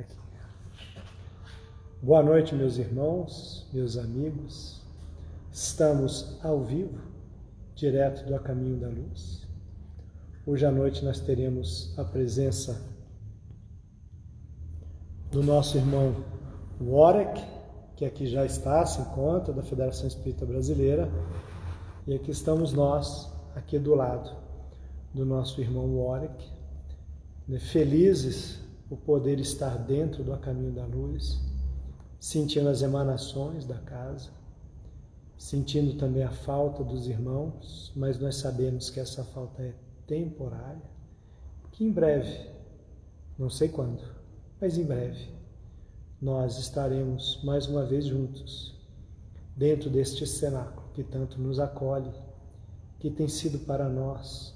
Aqui. Boa noite, meus irmãos, meus amigos. Estamos ao vivo, direto do A Caminho da Luz. Hoje à noite nós teremos a presença do nosso irmão Warek, que aqui já está, se encontra, da Federação Espírita Brasileira, e aqui estamos nós, aqui do lado do nosso irmão Warwick, né, felizes por poder estar dentro do caminho da luz, sentindo as emanações da casa, sentindo também a falta dos irmãos, mas nós sabemos que essa falta é temporária, que em breve, não sei quando, mas em breve, nós estaremos mais uma vez juntos, dentro deste cenáculo que tanto nos acolhe, que tem sido para nós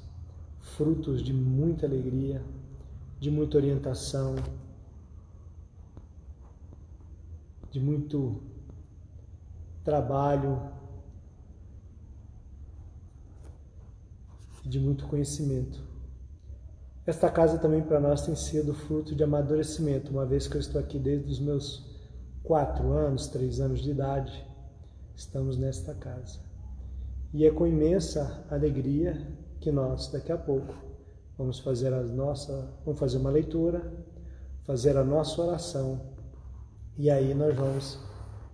frutos de muita alegria, de muita orientação, de muito trabalho, de muito conhecimento. Esta casa também para nós tem sido fruto de amadurecimento, uma vez que eu estou aqui desde os meus quatro anos, três anos de idade, estamos nesta casa. E é com imensa alegria que nós daqui a pouco vamos fazer a nossa, vamos fazer uma leitura, fazer a nossa oração. E aí nós vamos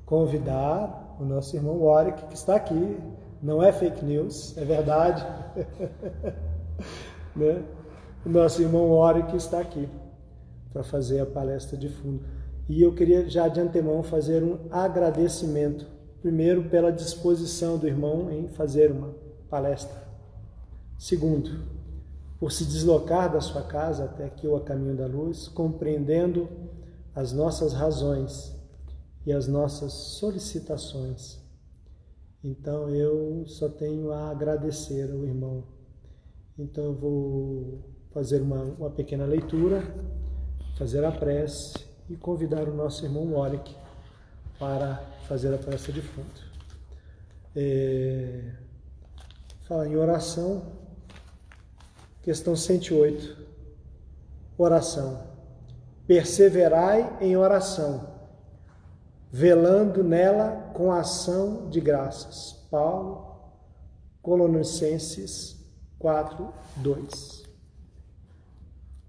convidar o nosso irmão Warwick, que está aqui, não é fake news, é verdade. né? O nosso irmão Warwick está aqui para fazer a palestra de fundo. E eu queria já de antemão fazer um agradecimento, primeiro pela disposição do irmão em fazer uma palestra Segundo, por se deslocar da sua casa até aqui o caminho da luz, compreendendo as nossas razões e as nossas solicitações. Então eu só tenho a agradecer ao irmão. Então eu vou fazer uma, uma pequena leitura, fazer a prece e convidar o nosso irmão Warwick para fazer a prece de fundo. É, fala em oração, Questão 108. Oração. Perseverai em oração, velando nela com ação de graças. Paulo, Colossenses 4, 2.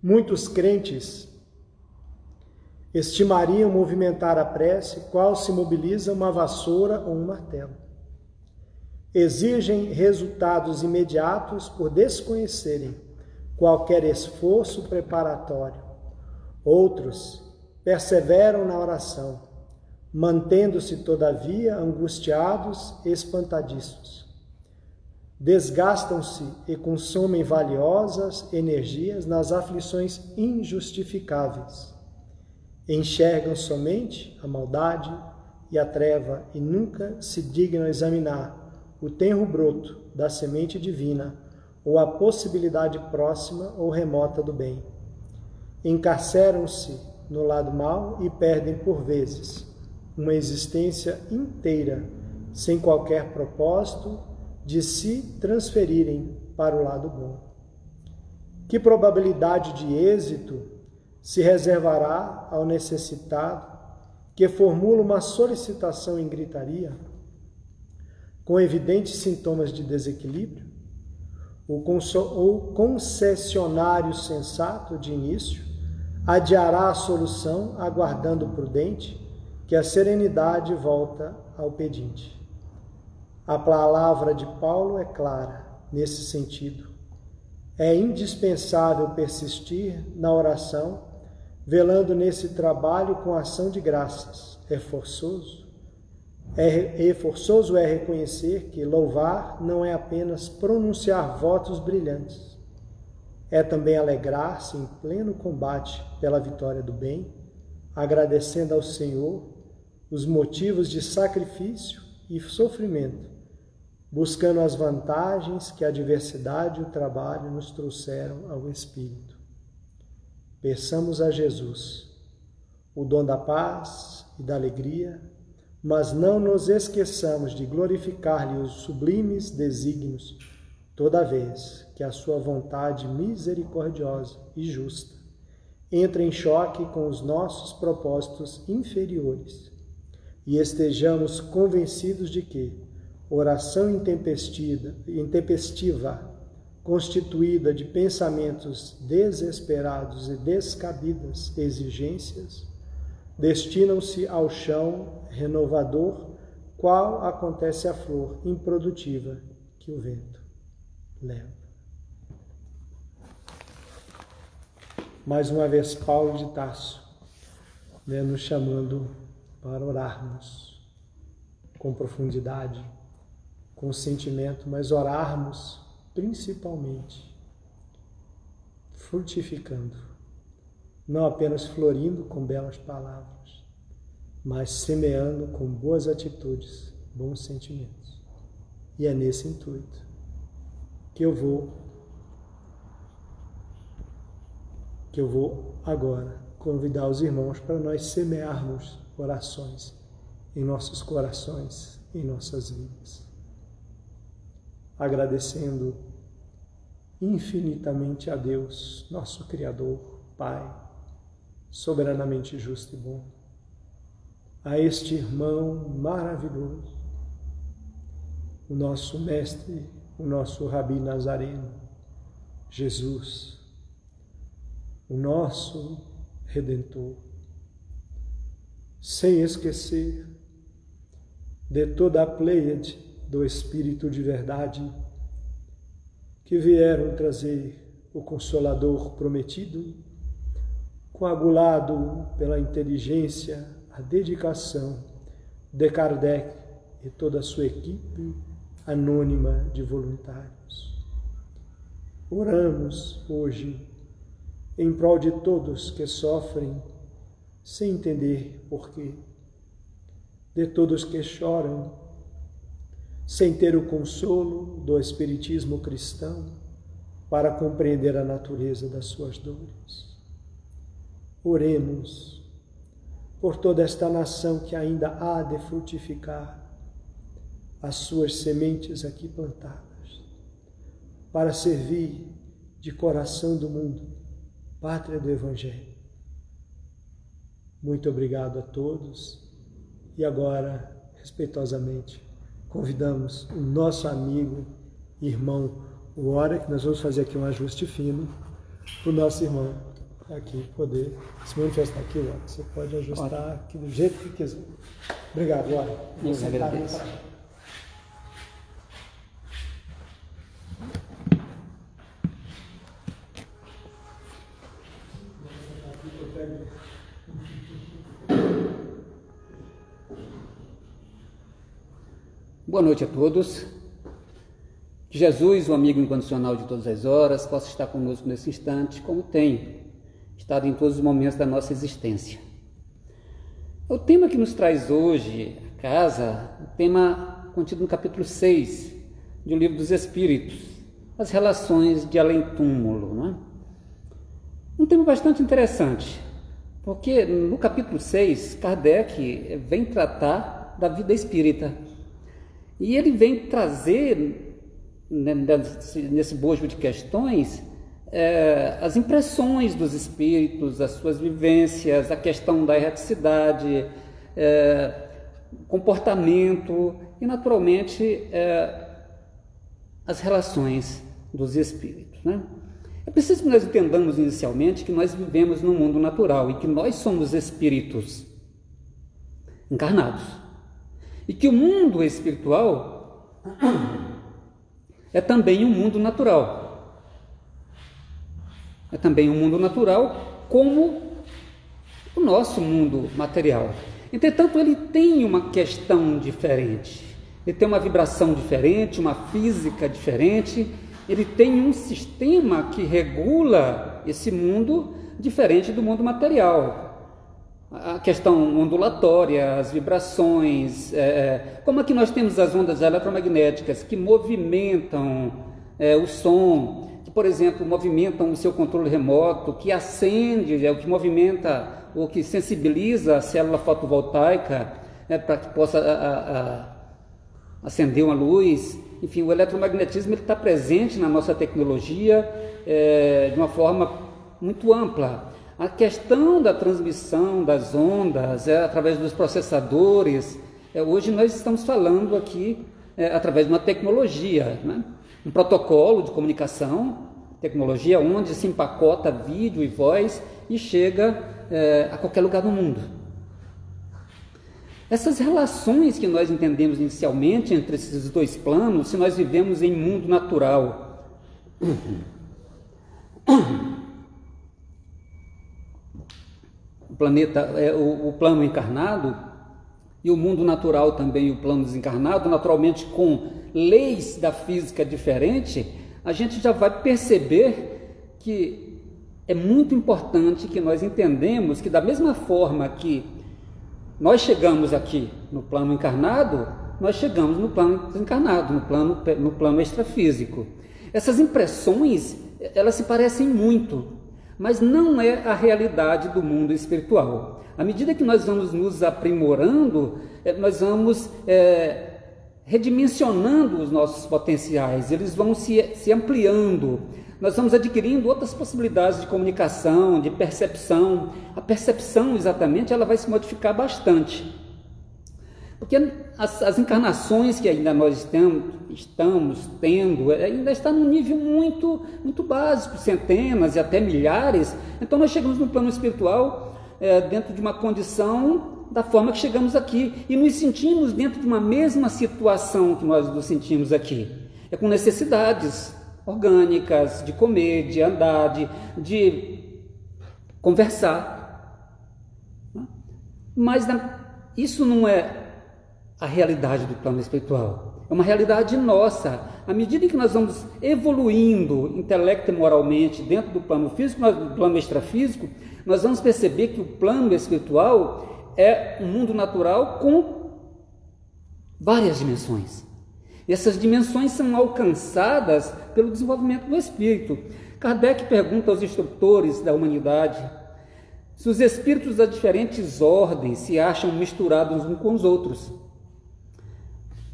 Muitos crentes estimariam movimentar a prece qual se mobiliza uma vassoura ou um martelo exigem resultados imediatos por desconhecerem qualquer esforço preparatório. Outros perseveram na oração, mantendo-se, todavia, angustiados e espantadiços. Desgastam-se e consomem valiosas energias nas aflições injustificáveis. Enxergam somente a maldade e a treva e nunca se dignam examinar o tenro broto da semente divina ou a possibilidade próxima ou remota do bem. Encarceram-se no lado mal e perdem por vezes uma existência inteira sem qualquer propósito de se transferirem para o lado bom. Que probabilidade de êxito se reservará ao necessitado que formula uma solicitação em gritaria? Com evidentes sintomas de desequilíbrio, o concessionário sensato de início adiará a solução, aguardando prudente que a serenidade volta ao pedinte. A palavra de Paulo é clara nesse sentido. É indispensável persistir na oração, velando nesse trabalho com ação de graças. É forçoso, é, é forçoso é reconhecer que louvar não é apenas pronunciar votos brilhantes, é também alegrar-se em pleno combate pela vitória do bem, agradecendo ao Senhor os motivos de sacrifício e sofrimento, buscando as vantagens que a adversidade e o trabalho nos trouxeram ao Espírito. Peçamos a Jesus o dom da paz e da alegria mas não nos esqueçamos de glorificar-lhe os sublimes desígnios, toda vez que a sua vontade misericordiosa e justa entra em choque com os nossos propósitos inferiores. E estejamos convencidos de que oração intempestiva, constituída de pensamentos desesperados e descabidas exigências, destinam-se ao chão renovador, qual acontece a flor improdutiva que o vento leva. Mais uma vez, Paulo de Tarso, né, nos chamando para orarmos com profundidade, com sentimento, mas orarmos principalmente frutificando, não apenas florindo com belas palavras, mas semeando com boas atitudes, bons sentimentos. E é nesse intuito que eu vou que eu vou agora convidar os irmãos para nós semearmos orações em nossos corações, em nossas vidas. Agradecendo infinitamente a Deus, nosso Criador, Pai, soberanamente justo e bom, a este irmão maravilhoso, o nosso Mestre, o nosso Rabi Nazareno, Jesus, o nosso Redentor, sem esquecer de toda a pleiade do Espírito de verdade que vieram trazer o Consolador prometido, coagulado pela inteligência, a dedicação de Kardec e toda a sua equipe anônima de voluntários. Oramos hoje em prol de todos que sofrem sem entender porquê, de todos que choram sem ter o consolo do Espiritismo cristão para compreender a natureza das suas dores. Oremos por toda esta nação que ainda há de frutificar as suas sementes aqui plantadas, para servir de coração do mundo pátria do Evangelho. Muito obrigado a todos e agora, respeitosamente, convidamos o nosso amigo, irmão Hora, que nós vamos fazer aqui um ajuste fino, para o nosso irmão aqui poder se manifestar aqui, Hora. Você pode ajustar aqui do jeito que quiser. Obrigado. Vou sentar aí Boa noite a todos. Que Jesus, o amigo incondicional de todas as horas, possa estar conosco nesse instante, como tem estado em todos os momentos da nossa existência. O tema que nos traz hoje a casa, o tema contido no capítulo 6 do Livro dos Espíritos, as relações de além-túmulo. É? Um tema bastante interessante, porque no capítulo 6, Kardec vem tratar da vida espírita e ele vem trazer, né, nesse bojo de questões, é, as impressões dos espíritos, as suas vivências, a questão da erraticidade, é, comportamento e, naturalmente, é, as relações dos espíritos. Né? É preciso que nós entendamos inicialmente que nós vivemos num mundo natural e que nós somos espíritos encarnados. E que o mundo espiritual é também um mundo natural. É também um mundo natural como o nosso mundo material. Entretanto, ele tem uma questão diferente. Ele tem uma vibração diferente, uma física diferente. Ele tem um sistema que regula esse mundo diferente do mundo material a questão ondulatória, as vibrações, é, é, como aqui nós temos as ondas eletromagnéticas que movimentam é, o som, que, por exemplo, movimentam o seu controle remoto, que acende, é o que movimenta ou que sensibiliza a célula fotovoltaica né, para que possa a, a, acender uma luz. Enfim, o eletromagnetismo está presente na nossa tecnologia é, de uma forma muito ampla. A questão da transmissão das ondas é, através dos processadores, é, hoje nós estamos falando aqui é, através de uma tecnologia, né? Um protocolo de comunicação, tecnologia onde se empacota vídeo e voz e chega é, a qualquer lugar do mundo. Essas relações que nós entendemos inicialmente entre esses dois planos, se nós vivemos em mundo natural, o planeta, é, o, o plano encarnado e o mundo natural também, o plano desencarnado, naturalmente com leis da física diferente, a gente já vai perceber que é muito importante que nós entendemos que da mesma forma que nós chegamos aqui no plano encarnado, nós chegamos no plano desencarnado, no plano, no plano extrafísico. Essas impressões, elas se parecem muito, mas não é a realidade do mundo espiritual. À medida que nós vamos nos aprimorando, eh, nós vamos é, redimensionando os nossos potenciais, eles vão se, se ampliando. Nós vamos adquirindo outras possibilidades de comunicação, de percepção. A percepção, exatamente, ela vai se modificar bastante. Porque as, as encarnações que ainda nós temos, estamos tendo, é, ainda está num nível muito, muito básico, centenas e até milhares. Então nós chegamos no plano espiritual é, dentro de uma condição da forma que chegamos aqui e nos sentimos dentro de uma mesma situação que nós nos sentimos aqui. É com necessidades orgânicas de comer, de andar, de, de conversar. Mas isso não é a realidade do plano espiritual. É uma realidade nossa. À medida que nós vamos evoluindo intelecto e moralmente dentro do plano físico, do plano extrafísico, nós vamos perceber que o plano espiritual é um mundo natural com várias dimensões. E essas dimensões são alcançadas pelo desenvolvimento do espírito. Kardec pergunta aos instrutores da humanidade se os espíritos das diferentes ordens se acham misturados uns com os outros.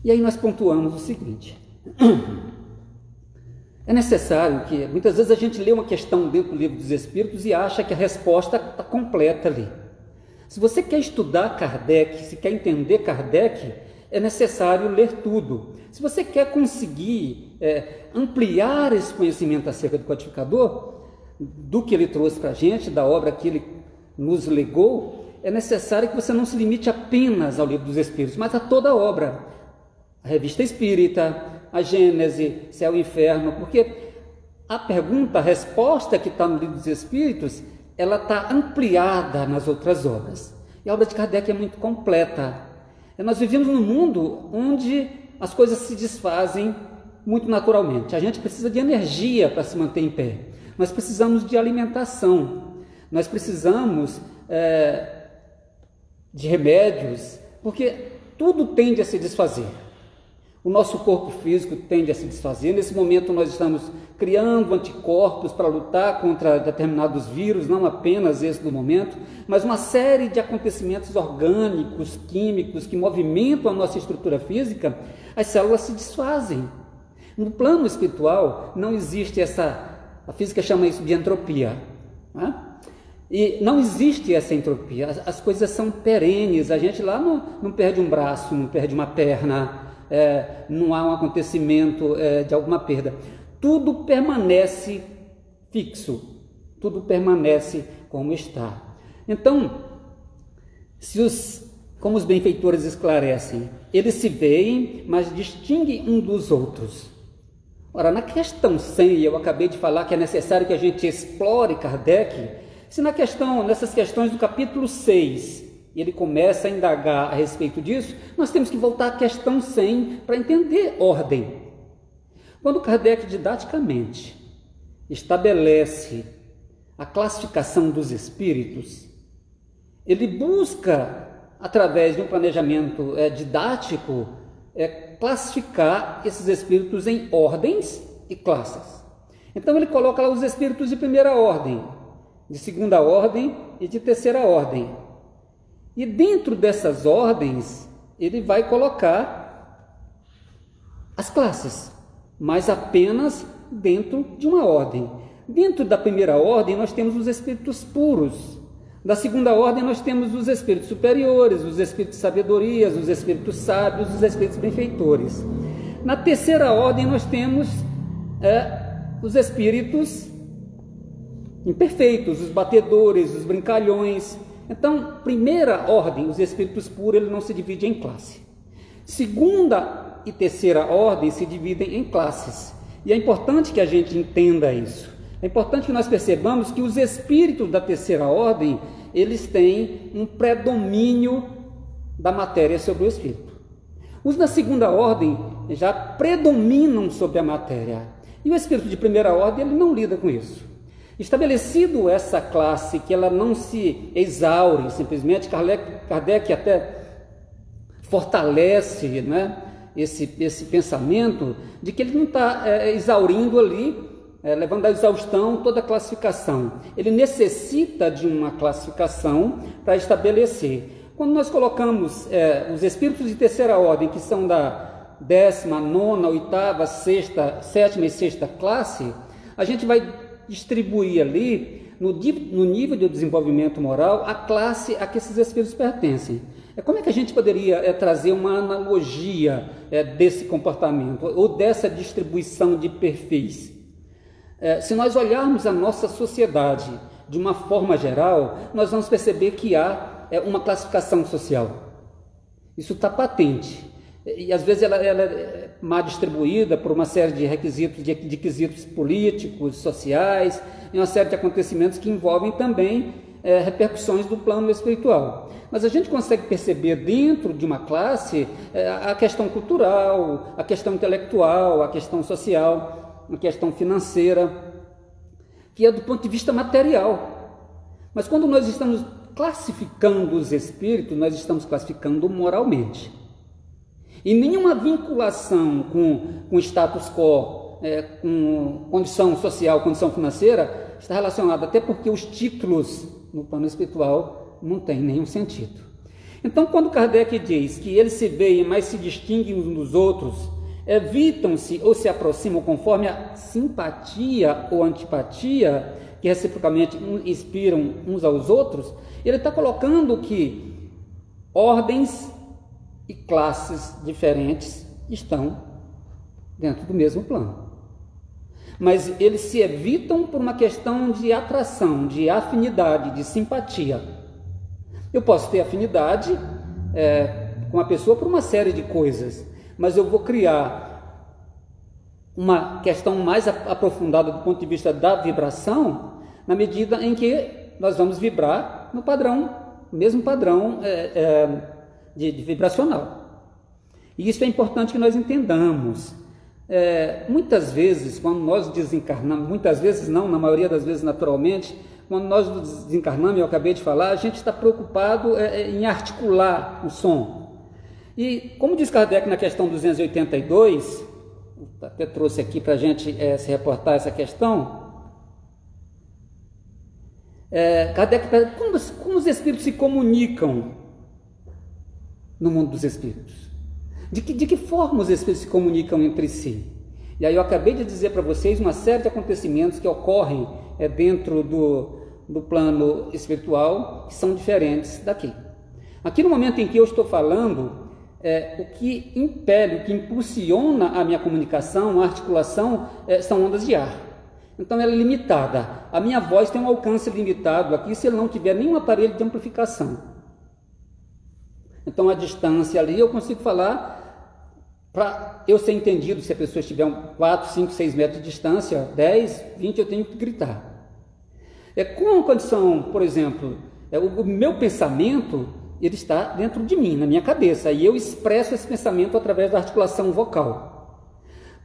E aí nós pontuamos o seguinte: é necessário que muitas vezes a gente lê uma questão dentro do livro dos Espíritos e acha que a resposta está completa ali. Se você quer estudar Kardec, se quer entender Kardec, é necessário ler tudo. Se você quer conseguir é, ampliar esse conhecimento acerca do codificador, do que ele trouxe para a gente, da obra que ele nos legou, é necessário que você não se limite apenas ao livro dos Espíritos, mas a toda a obra a revista espírita, a Gênese, céu e inferno, porque a pergunta, a resposta que está no livro dos Espíritos, ela está ampliada nas outras obras. E a obra de Kardec é muito completa. Nós vivemos num mundo onde as coisas se desfazem muito naturalmente. A gente precisa de energia para se manter em pé. Nós precisamos de alimentação. Nós precisamos é, de remédios, porque tudo tende a se desfazer. O nosso corpo físico tende a se desfazer. Nesse momento, nós estamos criando anticorpos para lutar contra determinados vírus, não apenas esse do momento, mas uma série de acontecimentos orgânicos, químicos que movimentam a nossa estrutura física. As células se desfazem. No plano espiritual, não existe essa. A física chama isso de entropia. Né? E não existe essa entropia. As, as, coisas são perenes. A gente lá não, não perde um braço, não perde uma perna é, não há um acontecimento é, de alguma perda. Tudo permanece fixo, tudo permanece como está. Então, se os, como os benfeitores esclarecem, eles se veem, mas distinguem um dos outros. Ora, na questão 100, eu acabei de falar que é necessário que a gente explore Kardec, se na questão, nessas questões do capítulo 6, e ele começa a indagar a respeito disso, nós temos que voltar à questão 100 para entender ordem. Quando Kardec didaticamente estabelece a classificação dos espíritos, ele busca, através de um planejamento é, didático, é, classificar esses espíritos em ordens e classes. Então ele coloca lá os espíritos de primeira ordem, de segunda ordem e de terceira ordem. E dentro dessas ordens, ele vai colocar as classes, mas apenas dentro de uma ordem. Dentro da primeira ordem, nós temos os espíritos puros. Da segunda ordem, nós temos os espíritos superiores, os espíritos de sabedoria, os espíritos sábios, os espíritos benfeitores. Na terceira ordem, nós temos é, os espíritos imperfeitos, os batedores, os brincalhões. Então, primeira ordem, os espíritos puros, ele não se divide em classe. Segunda e terceira ordem se dividem em classes. E é importante que a gente entenda isso. É importante que nós percebamos que os espíritos da terceira ordem, eles têm um predomínio da matéria sobre o espírito. Os da segunda ordem já predominam sobre a matéria. E o espírito de primeira ordem, ele não lida com isso. Estabelecido essa classe, que ela não se exaure, simplesmente, Kardec, até fortalece né, esse, esse pensamento de que ele não está é, exaurindo ali é, levando à exaustão toda a classificação. Ele necessita de uma classificação para estabelecer. Quando nós colocamos é, os espíritos de terceira ordem, que são da décima, nona, oitava, sexta, sétima e sexta classe, a gente vai distribuir ali, no, no nível de desenvolvimento moral, a classe a que esses espíritos pertencem. É, como é que a gente poderia é, trazer uma analogia é, desse comportamento ou dessa distribuição de perfis? É, se nós olharmos a nossa sociedade de uma forma geral, nós vamos perceber que há é, uma classificação social. Isso está patente. E às vezes ela, ela, mal distribuída por uma série de requisitos, de, de quesitos políticos, sociais, e uma série de acontecimentos que envolvem também é, repercussões do plano espiritual. Mas a gente consegue perceber dentro de uma classe é, a questão cultural, a questão intelectual, a questão social uma questão financeira, que é do ponto de vista material. Mas quando nós estamos classificando os espíritos, nós estamos classificando moralmente. E nenhuma vinculação com, com status quo, é, com condição social, condição financeira, está relacionada, até porque os títulos no plano espiritual não têm nenhum sentido. Então, quando Kardec diz que eles se veem, mas se distinguem uns dos outros, evitam-se ou se aproximam conforme a simpatia ou antipatia que reciprocamente inspiram uns aos outros, ele está colocando que ordens e classes diferentes estão dentro do mesmo plano. Mas eles se evitam por uma questão de atração, de afinidade, de simpatia. Eu posso ter afinidade é, com a pessoa por uma série de coisas, mas eu vou criar uma questão mais aprofundada do ponto de vista da vibração, na medida em que nós vamos vibrar no padrão, mesmo padrão é, é, de, de, vibracional. E isso é importante que nós entendamos. É, muitas vezes, quando nós desencarnamos, muitas vezes não, na maioria das vezes naturalmente, quando nós desencarnamos, eu acabei de falar, a gente está preocupado é, é, em articular o som. E como diz Kardec na questão 282, até trouxe aqui para a gente é, se reportar essa questão. É, Kardec como, como os espíritos se comunicam no mundo dos espíritos? De que, de que forma os espíritos se comunicam entre si? E aí eu acabei de dizer para vocês uma série de acontecimentos que ocorrem é, dentro do, do plano espiritual que são diferentes daqui. Aqui no momento em que eu estou falando, é, o que impele, o que impulsiona a minha comunicação, a articulação, é, são ondas de ar. Então ela é limitada. A minha voz tem um alcance limitado aqui se ele não tiver nenhum aparelho de amplificação. Então a distância ali eu consigo falar para eu ser entendido. Se a pessoa estiver 4, 5, 6 metros de distância, 10, 20, eu tenho que gritar. É com a condição, por exemplo, é, o, o meu pensamento ele está dentro de mim, na minha cabeça, e eu expresso esse pensamento através da articulação vocal.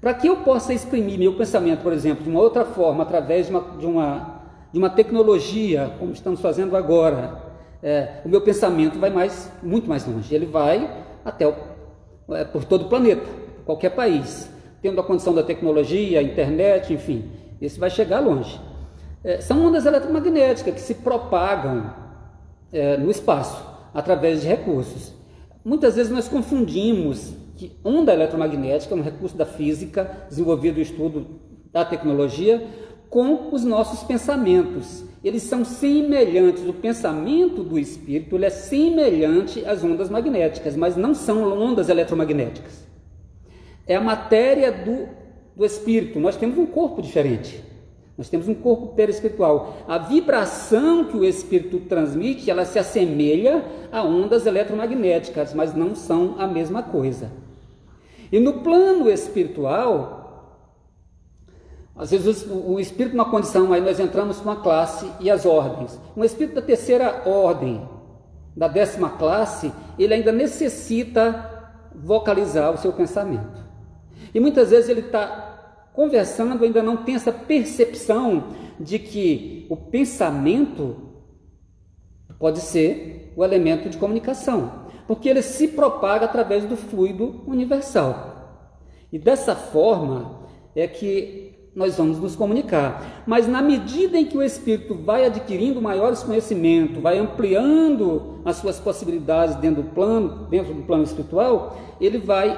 Para que eu possa exprimir meu pensamento, por exemplo, de uma outra forma, através de uma, de uma, de uma tecnologia, como estamos fazendo agora, é, o meu pensamento vai mais, muito mais longe. Ele vai até o, é, por todo o planeta, qualquer país, tendo a condição da tecnologia, internet, enfim, esse vai chegar longe. É, são ondas eletromagnéticas que se propagam é, no espaço através de recursos. Muitas vezes nós confundimos que onda eletromagnética é um recurso da física, desenvolvido no estudo da tecnologia, com os nossos pensamentos. Eles são semelhantes, o pensamento do espírito é semelhante às ondas magnéticas, mas não são ondas eletromagnéticas. É a matéria do, do espírito. Nós temos um corpo diferente. Nós temos um corpo perispiritual. A vibração que o espírito transmite, ela se assemelha a ondas eletromagnéticas, mas não são a mesma coisa. E no plano espiritual, às vezes o, espírito numa condição, aí nós entramos com a classe e as ordens. Um espírito da terceira ordem, da décima classe, ele ainda necessita vocalizar o seu pensamento. E muitas vezes ele está conversando, ainda não tem essa percepção de que o pensamento pode ser o elemento de comunicação, porque ele se propaga através do fluido universal. E dessa forma é que nós vamos nos comunicar. Mas na medida em que o espírito vai adquirindo maiores conhecimentos, vai ampliando as suas possibilidades dentro do plano, dentro do plano espiritual, ele vai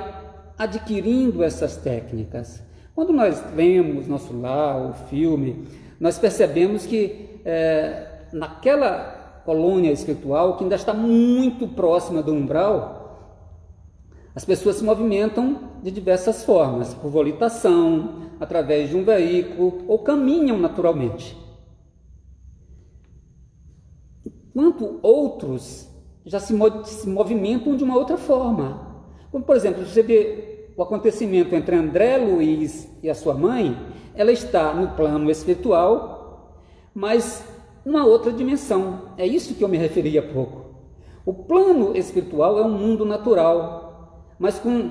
adquirindo essas técnicas. Quando nós vemos nosso lar, o filme, nós percebemos que é, naquela colônia espiritual que ainda está muito próxima do umbral, as pessoas se movimentam de diversas formas, por volitação, através de um veículo ou caminham naturalmente. Enquanto outros já se, movimentam de uma outra forma. Como, por exemplo, você vê o acontecimento entre André Luiz e a sua mãe, ela está no plano espiritual, mas uma outra dimensão. É isso que eu me referi há pouco. O plano espiritual é um mundo natural, mas com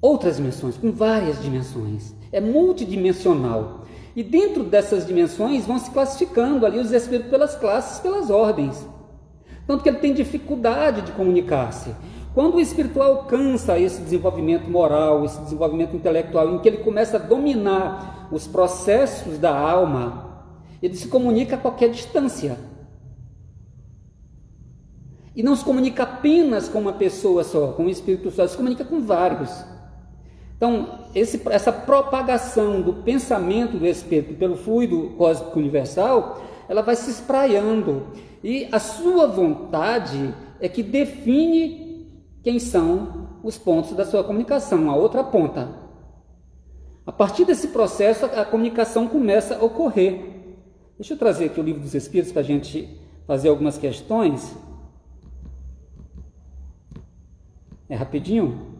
outras dimensões, com várias dimensões. É multidimensional. E dentro dessas dimensões vão se classificando ali os espíritos pelas classes, pelas ordens. Tanto que ele tem dificuldade de comunicar-se. Quando o espírito alcança esse desenvolvimento moral, esse desenvolvimento intelectual, em que ele começa a dominar os processos da alma, ele se comunica a qualquer distância. E não se comunica apenas com uma pessoa só, com um espírito só, se comunica com vários. Então, esse, essa propagação do pensamento do Espírito pelo fluido cósmico universal, ela vai se espraiando. E a sua vontade é que define quem são os pontos da sua comunicação, a outra ponta. A partir desse processo, a comunicação começa a ocorrer. Deixa eu trazer aqui o livro dos Espíritos para a gente fazer algumas questões. É rapidinho?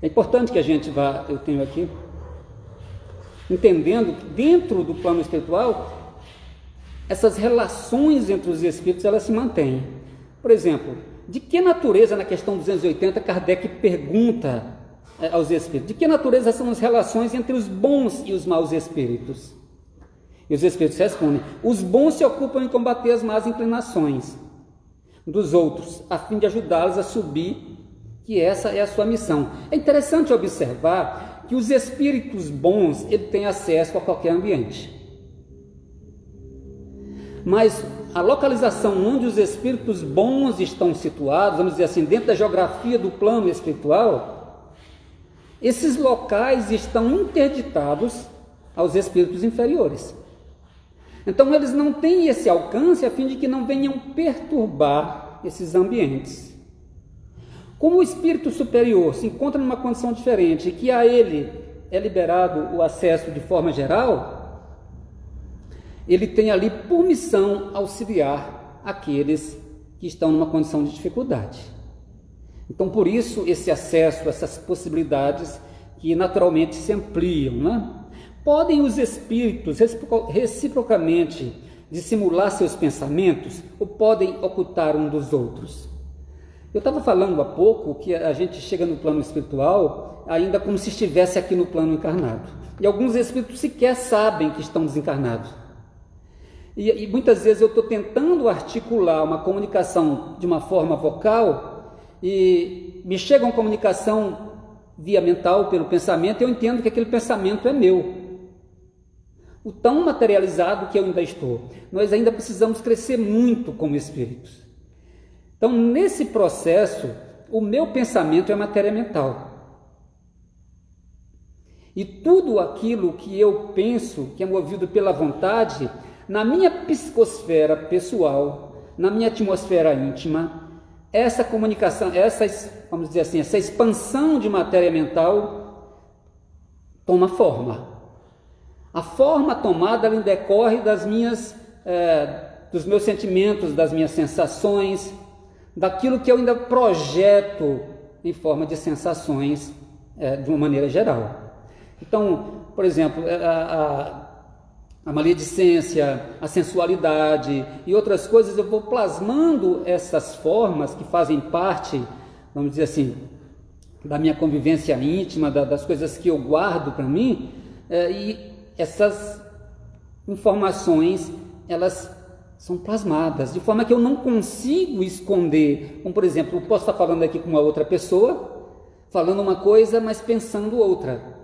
É importante que a gente vá, eu tenho aqui, entendendo que dentro do plano espiritual, essas relações entre os espíritos elas se mantêm. Por exemplo, de que natureza, na questão 280, Kardec pergunta é, aos espíritos, de que natureza são as relações entre os bons e os maus espíritos? E os espíritos respondem: os bons se ocupam em combater as más inclinações dos outros, a fim de ajudá-los a subir que essa é a sua missão. É interessante observar que os espíritos bons ele têm acesso a qualquer ambiente. Mas a localização onde os espíritos bons estão situados, vamos dizer assim, dentro da geografia do plano espiritual, esses locais estão interditados aos espíritos inferiores. Então eles não têm esse alcance a fim de que não venham perturbar esses ambientes. Como o espírito superior se encontra numa condição diferente e que a ele é liberado o acesso de forma geral, ele tem ali por missão auxiliar aqueles que estão numa condição de dificuldade. Então, por isso, esse acesso, essas possibilidades que naturalmente se ampliam. Né? Podem os espíritos reciprocamente dissimular seus pensamentos ou podem ocultar um dos outros? Eu estava falando há pouco que a gente chega no plano espiritual ainda como se estivesse aqui no plano encarnado. E alguns espíritos sequer sabem que estão desencarnados. E, e muitas vezes eu estou tentando articular uma comunicação de uma forma vocal e me chega uma comunicação via mental, pelo pensamento, e eu entendo que aquele pensamento é meu. O tão materializado que eu ainda estou. Nós ainda precisamos crescer muito como espíritos. Então, nesse processo, o meu pensamento é matéria mental. E tudo aquilo que eu penso, que é movido pela vontade, na minha psicosfera pessoal, na minha atmosfera íntima, essa comunicação, essa, vamos dizer assim, essa expansão de matéria mental toma forma. A forma tomada ela decorre das minhas, é, dos meus sentimentos, das minhas sensações, daquilo que eu ainda projeto em forma de sensações é, de uma maneira geral. Então, por exemplo, é, a, a, a maledicência, a sensualidade e outras coisas, eu vou plasmando essas formas que fazem parte, vamos dizer assim, da minha convivência íntima, da, das coisas que eu guardo para mim, é, e essas informações, elas são plasmadas, de forma que eu não consigo esconder. Como, por exemplo, eu posso estar falando aqui com uma outra pessoa, falando uma coisa, mas pensando outra.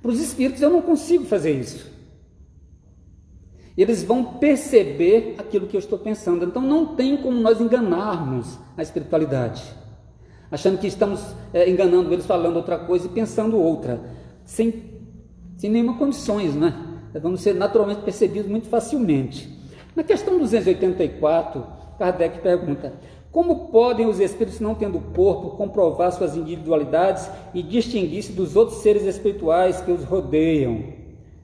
Para os espíritos eu não consigo fazer isso. Eles vão perceber aquilo que eu estou pensando. Então não tem como nós enganarmos a espiritualidade, achando que estamos é, enganando eles falando outra coisa e pensando outra, sem, sem nenhuma condições, né? Vamos ser naturalmente percebidos muito facilmente. Na questão 284, Kardec pergunta: como podem os espíritos, não tendo corpo, comprovar suas individualidades e distinguir-se dos outros seres espirituais que os rodeiam?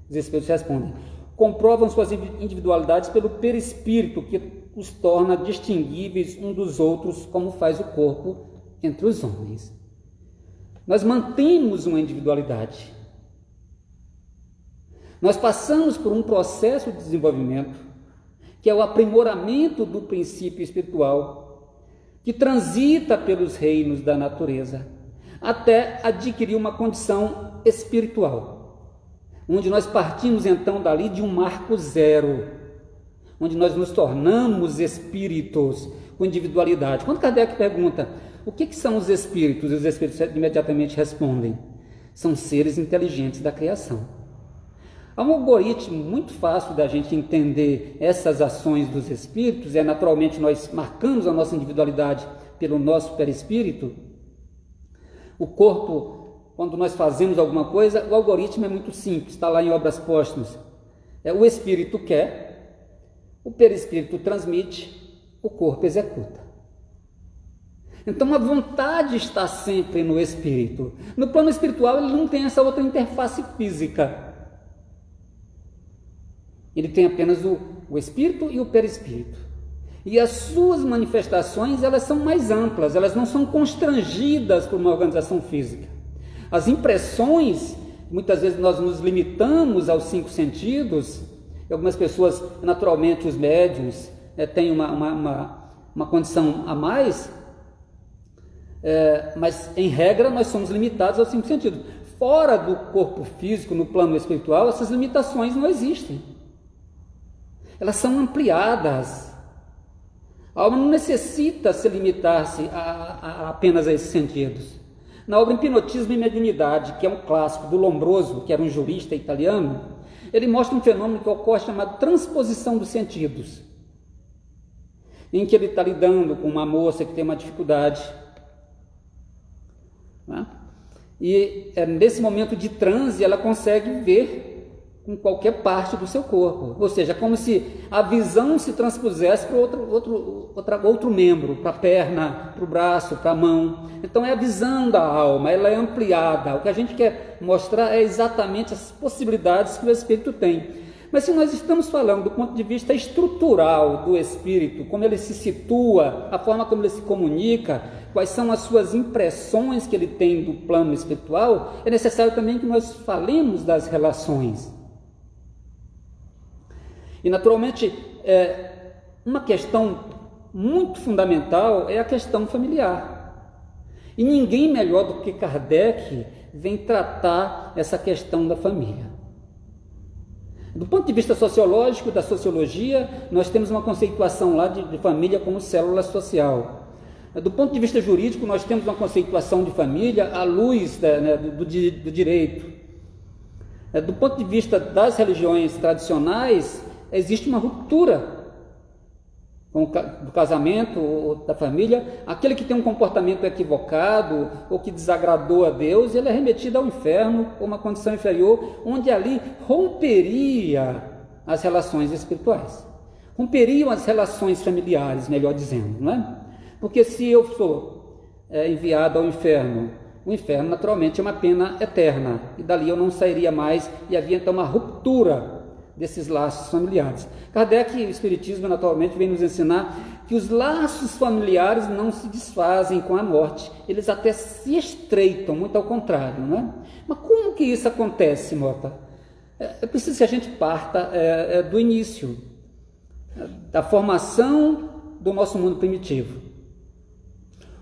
Os espíritos respondem: comprovam suas individualidades pelo perispírito, que os torna distinguíveis um dos outros, como faz o corpo entre os homens. Nós mantemos uma individualidade. Nós passamos por um processo de desenvolvimento que é o aprimoramento do princípio espiritual, que transita pelos reinos da natureza, até adquirir uma condição espiritual, onde nós partimos então dali de um marco zero, onde nós nos tornamos espíritos com individualidade. Quando Kardec pergunta o que, que são os espíritos, os espíritos imediatamente respondem: são seres inteligentes da criação. Há um algoritmo muito fácil da gente entender essas ações dos espíritos, é naturalmente nós marcamos a nossa individualidade pelo nosso perispírito. O corpo, quando nós fazemos alguma coisa, o algoritmo é muito simples, está lá em obras póstumas. É, o espírito quer, o perispírito transmite, o corpo executa. Então a vontade está sempre no espírito. No plano espiritual ele não tem essa outra interface física. Ele tem apenas o, o espírito e o perispírito. E as suas manifestações, elas são mais amplas, elas não são constrangidas por uma organização física. As impressões, muitas vezes nós nos limitamos aos cinco sentidos, algumas pessoas, naturalmente os médiums, é, têm uma, uma, uma, uma, condição a mais, é, mas em regra nós somos limitados aos cinco sentidos. Fora do corpo físico, no plano espiritual, essas limitações não existem elas são ampliadas. A alma não necessita se limitar-se a, a, a apenas a esses sentidos. Na obra Hipnotismo e Mediunidade, que é um clássico do Lombroso, que era um jurista italiano, ele mostra um fenômeno que ocorre chamado transposição dos sentidos, em que ele está lidando com uma moça que tem uma dificuldade. Né? E é, nesse momento de transe, ela consegue ver em qualquer parte do seu corpo. Ou seja, como se a visão se transpusesse para outro, outro, outra, outro membro, para a perna, para o braço, para a mão. Então é a visão da alma, ela é ampliada. O que a gente quer mostrar é exatamente as possibilidades que o espírito tem. Mas se nós estamos falando do ponto de vista estrutural do espírito, como ele se situa, a forma como ele se comunica, quais são as suas impressões que ele tem do plano espiritual, é necessário também que nós falemos das relações. E, naturalmente, é, uma questão muito fundamental é a questão familiar. E ninguém melhor do que Kardec vem tratar essa questão da família. Do ponto de vista sociológico, da sociologia, nós temos uma conceituação lá de, de família como célula social. Do ponto de vista jurídico, nós temos uma conceituação de família à luz da, né, do, do, do direito. Do ponto de vista das religiões tradicionais, existe uma ruptura do casamento ou da família, aquele que tem um comportamento equivocado ou que desagradou a Deus, ele é remetido ao inferno ou uma condição inferior, onde ali romperia as relações espirituais. Romperiam as relações familiares, melhor dizendo, não é? Porque se eu sou é, enviado ao inferno, o inferno naturalmente é uma pena eterna, e dali eu não sairia mais, e havia então uma ruptura desses laços familiares. Kardec, o Espiritismo, naturalmente, vem nos ensinar que os laços familiares não se desfazem com a morte, eles até se estreitam, muito ao contrário. Não é? Mas como que isso acontece, Mota? É, é preciso que a gente parta é, é, do início, da formação do nosso mundo primitivo,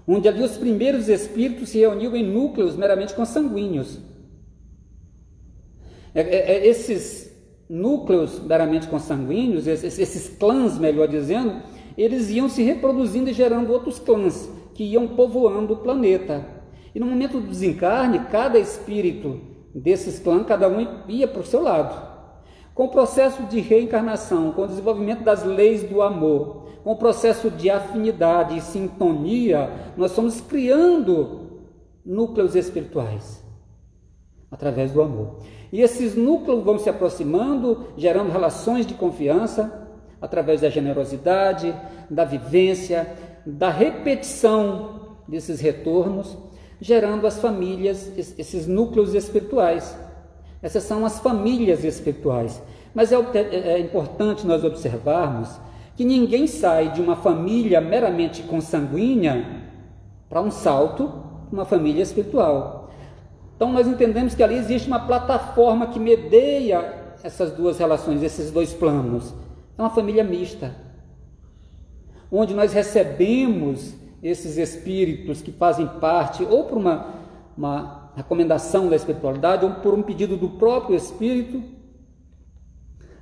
onde ali os primeiros espíritos se reuniam em núcleos meramente consanguíneos. É, é, é esses núcleos meramente consanguíneos, esses, esses clãs, melhor dizendo, eles iam se reproduzindo e gerando outros clãs que iam povoando o planeta. E no momento do desencarne, cada espírito desses clãs, cada um ia para o seu lado. Com o processo de reencarnação, com o desenvolvimento das leis do amor, com o processo de afinidade e sintonia, nós estamos criando núcleos espirituais através do amor. E esses núcleos vão se aproximando, gerando relações de confiança através da generosidade, da vivência, da repetição desses retornos, gerando as famílias, esses núcleos espirituais. Essas são as famílias espirituais. Mas é, é, é importante nós observarmos que ninguém sai de uma família meramente consanguínea para um salto uma família espiritual. Então nós entendemos que ali existe uma plataforma que medeia essas duas relações, esses dois planos. É uma família mista, onde nós recebemos esses espíritos que fazem parte, ou por uma, uma recomendação da espiritualidade, ou por um pedido do próprio espírito,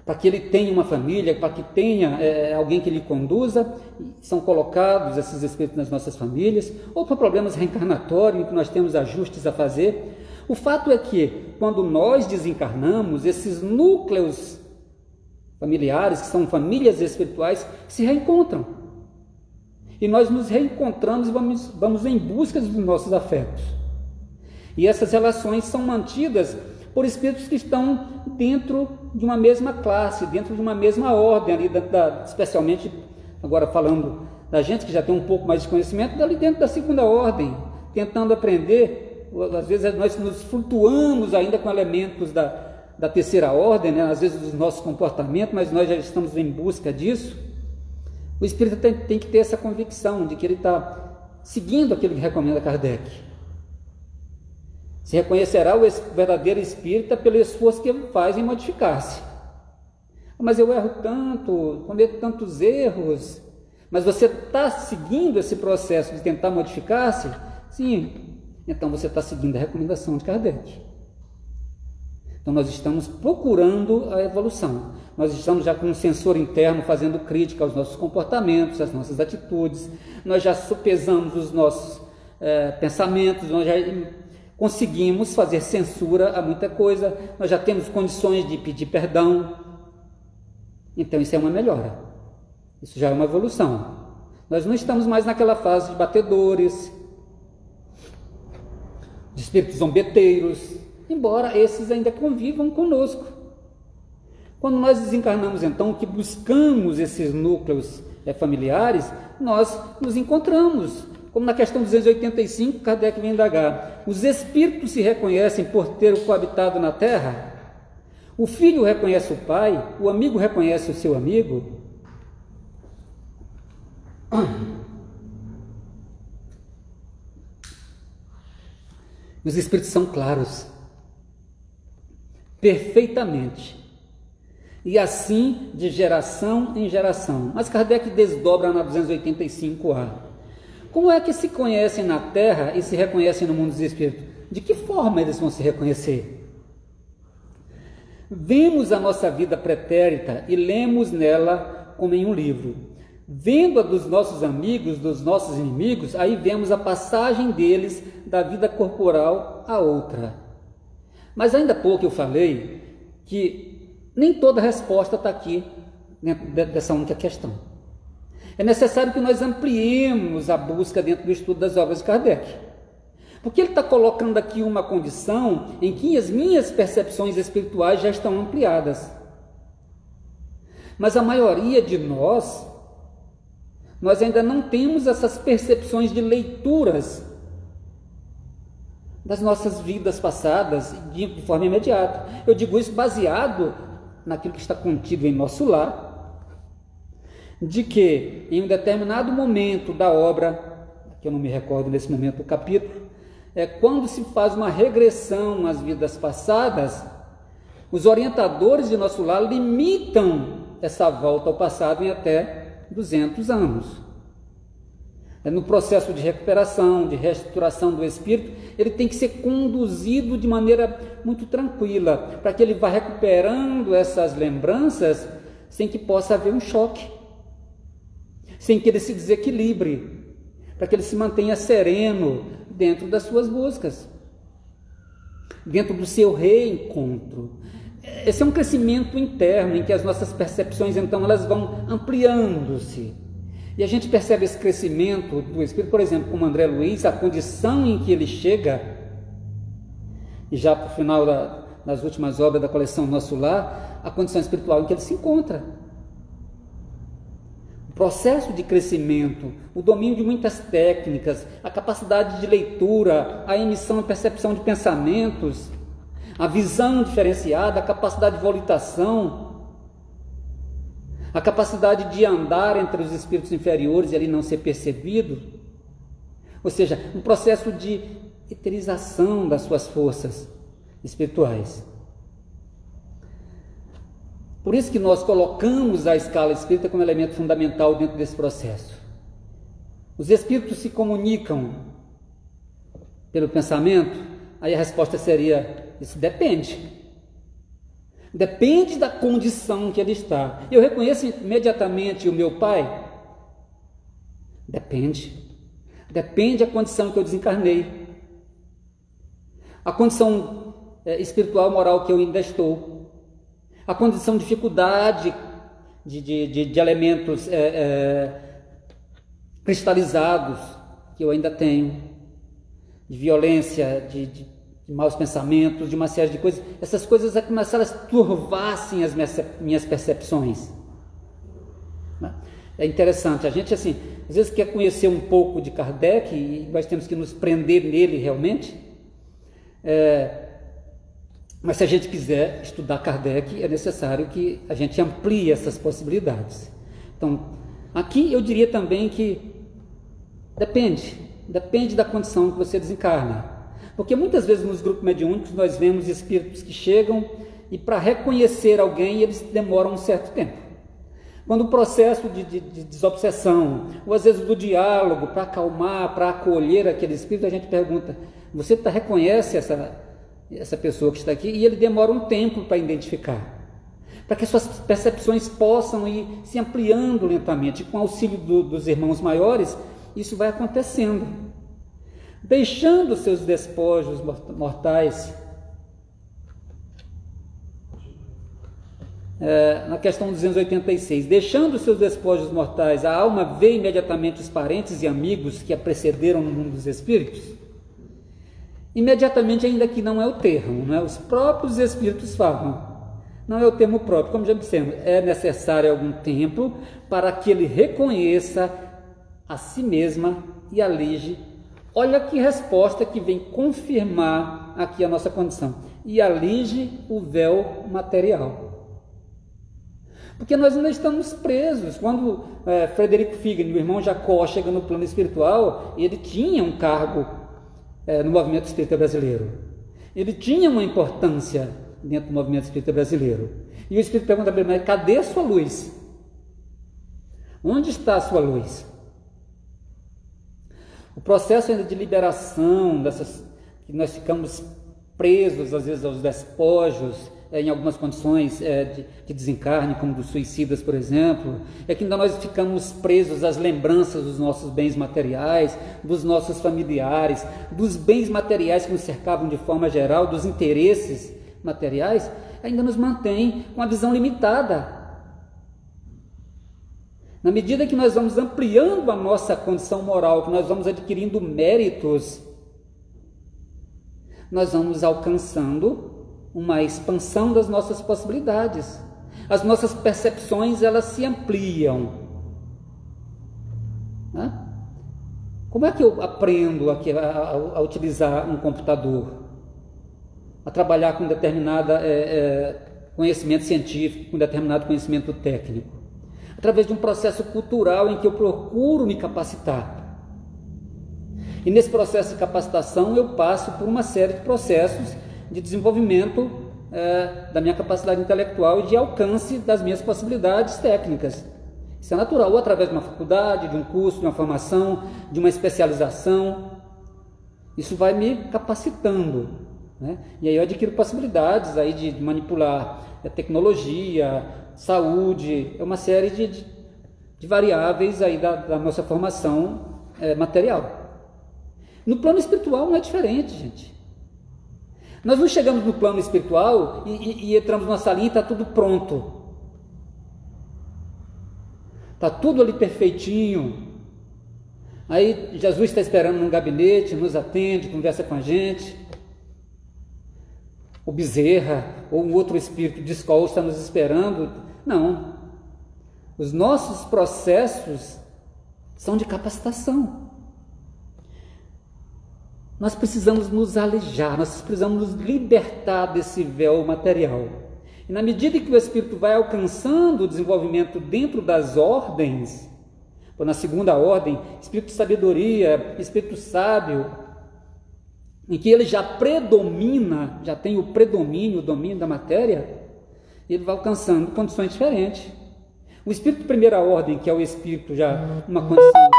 para que ele tenha uma família, para que tenha é, alguém que lhe conduza, são colocados esses espíritos nas nossas famílias, ou por problemas reencarnatórios, em que nós temos ajustes a fazer. O fato é que, quando nós desencarnamos, esses núcleos familiares, que são famílias espirituais, se reencontram. E nós nos reencontramos e vamos, vamos em busca dos nossos afetos. E essas relações são mantidas por espíritos que estão dentro de uma mesma classe, dentro de uma mesma ordem, ali da, da, especialmente, agora falando da gente que já tem um pouco mais de conhecimento, ali dentro da segunda ordem, tentando aprender às vezes nós nos flutuamos ainda com elementos da, da terceira ordem, né? às vezes dos nossos comportamentos, mas nós já estamos em busca disso. O espírito tem, tem que ter essa convicção de que ele está seguindo aquilo que recomenda Kardec. Se reconhecerá o verdadeiro espírita pelo esforço que ele faz em modificar-se. Mas eu erro tanto, cometo tantos erros. Mas você está seguindo esse processo de tentar modificar-se? Sim, então você está seguindo a recomendação de Kardec. Então nós estamos procurando a evolução. Nós estamos já com um sensor interno fazendo crítica aos nossos comportamentos, às nossas atitudes. Nós já supesamos os nossos é, pensamentos, nós já conseguimos fazer censura a muita coisa, nós já temos condições de pedir perdão. Então isso é uma melhora. Isso já é uma evolução. Nós não estamos mais naquela fase de batedores, de espíritos zombeteiros, embora esses ainda convivam conosco. Quando nós desencarnamos, então, que buscamos esses núcleos é, familiares, nós nos encontramos. Como na questão 285, Kardec vem indagar: os espíritos se reconhecem por ter coabitado na terra? O filho reconhece o pai? O amigo reconhece o seu amigo? Os Espíritos são claros, perfeitamente. E assim de geração em geração. Mas Kardec desdobra na 285A. Como é que se conhecem na Terra e se reconhecem no mundo dos Espíritos? De que forma eles vão se reconhecer? Vemos a nossa vida pretérita e lemos nela como em um livro. Vendo a dos nossos amigos, dos nossos inimigos, aí vemos a passagem deles da vida corporal a outra. Mas ainda há pouco eu falei que nem toda resposta está aqui dentro dessa única questão. é necessário que nós ampliemos a busca dentro do estudo das obras de Kardec. Porque ele está colocando aqui uma condição em que as minhas percepções espirituais já estão ampliadas. Mas a maioria de nós, nós ainda não temos essas percepções de leituras das nossas vidas passadas de, forma imediata. Eu digo isso baseado naquilo que está contido em nosso lar, de que em um determinado momento da obra, que eu não me recordo nesse momento do capítulo, é quando se faz uma regressão às vidas passadas, os orientadores de nosso lar limitam essa volta ao passado em até 200 anos. É no processo de recuperação, de reestruturação do espírito, ele tem que ser conduzido de maneira muito tranquila, para que ele vá recuperando essas lembranças sem que possa haver um choque sem que ele se desequilibre, para que ele se mantenha sereno dentro das suas buscas, dentro do seu reencontro. Esse é um crescimento interno em que as nossas percepções então elas vão ampliando-se. E a gente percebe esse crescimento do espírito, por exemplo, como André Luiz, a condição em que ele chega, e já para o final da, das últimas obras da coleção Nosso Lar, a condição espiritual em que ele se encontra processo de crescimento, o domínio de muitas técnicas, a capacidade de leitura, a emissão e percepção de pensamentos, a visão diferenciada, a capacidade de volitação, a capacidade de andar entre os espíritos inferiores e ali não ser percebido. Ou seja, um processo de eterização das suas forças espirituais. Por isso que nós colocamos a escala espírita como elemento fundamental dentro desse processo. Os espíritos se comunicam pelo pensamento? Aí a resposta seria: isso depende. Depende da condição que ele está. Eu reconheço imediatamente o meu pai? Depende. Depende da condição que eu desencarnei. A condição é, espiritual, moral que eu ainda estou a condição de dificuldade de, de, de, de elementos é, é, cristalizados que eu ainda tenho, de violência, de, de, de, maus pensamentos, de uma série de coisas. Essas coisas é como elas turvassem as minhas, minhas percepções. Né? É interessante, a gente assim, às vezes quer conhecer um pouco de Kardec e nós temos que nos prender nele realmente. É, mas se a gente quiser estudar Kardec, é necessário que a gente amplie essas possibilidades. Então, aqui eu diria também que depende, depende da condição que você desencarna. Porque muitas vezes nos grupos mediúnicos nós vemos espíritos que chegam e para reconhecer alguém eles demoram um certo tempo. Quando o processo de, de, de desobsessão, ou às vezes do diálogo, para acalmar, para acolher aquele espírito, a gente pergunta: você tá, reconhece essa, essa pessoa que está aqui, e ele demora um tempo para identificar. Para que suas percepções possam ir se ampliando lentamente. Com o auxílio do, dos irmãos maiores, isso vai acontecendo. Deixando seus despojos mortais. É, na questão 286, deixando seus despojos mortais, a alma vê imediatamente os parentes e amigos que a precederam no mundo dos espíritos? Imediatamente, ainda que não é o termo, não é? os próprios espíritos falam. Não é o termo próprio, como já dissemos, é necessário algum tempo para que ele reconheça a si mesma e alige. Olha que resposta que vem confirmar aqui a nossa condição. E alige o véu material. Porque nós ainda estamos presos. Quando é, Frederico Figner, o irmão Jacó, chega no plano espiritual, ele tinha um cargo é, no movimento espírita brasileiro. Ele tinha uma importância dentro do movimento espírita brasileiro. E o Espírito pergunta para ele, cadê a sua luz? Onde está a sua luz? O processo ainda de liberação dessas que nós ficamos presos às vezes aos despojos, é, em algumas condições de, de, desencarne, como dos suicidas, por exemplo, é que ainda nós ficamos presos às lembranças dos nossos bens materiais, dos nossos familiares, dos bens materiais que nos cercavam de forma geral, dos interesses materiais, ainda nos mantém com a visão limitada. Na medida que nós vamos ampliando a nossa condição moral, que nós vamos adquirindo méritos, nós vamos alcançando uma expansão das nossas possibilidades. As nossas percepções elas se ampliam. Como é que eu aprendo a, a, a, utilizar um computador? A trabalhar com determinado é, é, conhecimento científico, com determinado conhecimento técnico? Através de um processo cultural em que eu procuro me capacitar. E nesse processo de capacitação eu passo por uma série de processos de desenvolvimento é, da minha capacidade intelectual e de alcance das minhas possibilidades técnicas. Isso é natural, ou através de uma faculdade, de um curso, de uma formação, de uma especialização. Isso vai me capacitando. Né? E aí eu adquiro possibilidades aí de manipular a tecnologia, saúde, é uma série de, de, de variáveis aí da, da nossa formação é, material. No plano espiritual não é diferente, gente. Nós não chegamos no plano espiritual e, e, e entramos numa salinha e está tudo pronto. Está tudo ali perfeitinho. Aí Jesus está esperando num gabinete, nos atende, conversa com a gente o Bezerra ou um outro espírito de escola está nos esperando. Não. Os nossos processos são de capacitação. Nós precisamos nos alejar, nós precisamos nos libertar desse véu material. E na medida que o espírito vai alcançando o desenvolvimento dentro das ordens, na segunda ordem, espírito de sabedoria, espírito sábio, em que ele já predomina, já tem o predomínio, o domínio da matéria, ele vai alcançando condições diferentes. O espírito de primeira ordem, que é o espírito já uma condição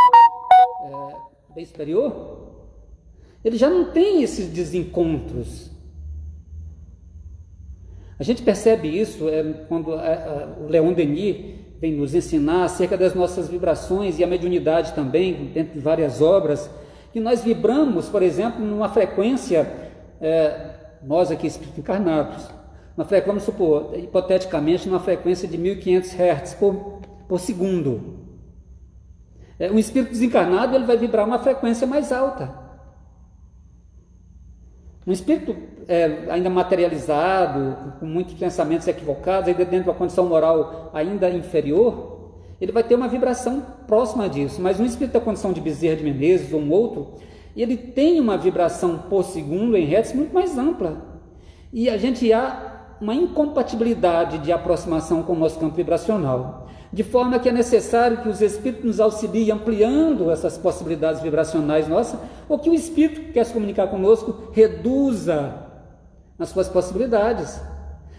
é, bem superior, ele já não tem esses desencontros. A gente percebe isso é, quando a, a, o Leon Denis vem nos ensinar acerca das nossas vibrações e a mediunidade também, dentro de várias obras que nós vibramos, por exemplo, numa frequência, é, nós aqui encarnados, uma frequência, vamos supor, hipoteticamente, numa frequência de 1500 Hz por, por segundo. É, um espírito desencarnado ele vai vibrar uma frequência mais alta. Um espírito é, ainda materializado, com muitos pensamentos equivocados, ainda dentro de uma condição moral ainda inferior, ele vai ter uma vibração próxima disso. Mas um espírito da condição de Bezerra de Menezes ou um outro, ele tem uma vibração por segundo em hertz muito mais ampla. E a gente há uma incompatibilidade de aproximação com o nosso campo vibracional. De forma que é necessário que os espíritos nos auxiliem ampliando essas possibilidades vibracionais nossas, ou que o espírito que quer se comunicar conosco reduza as suas possibilidades,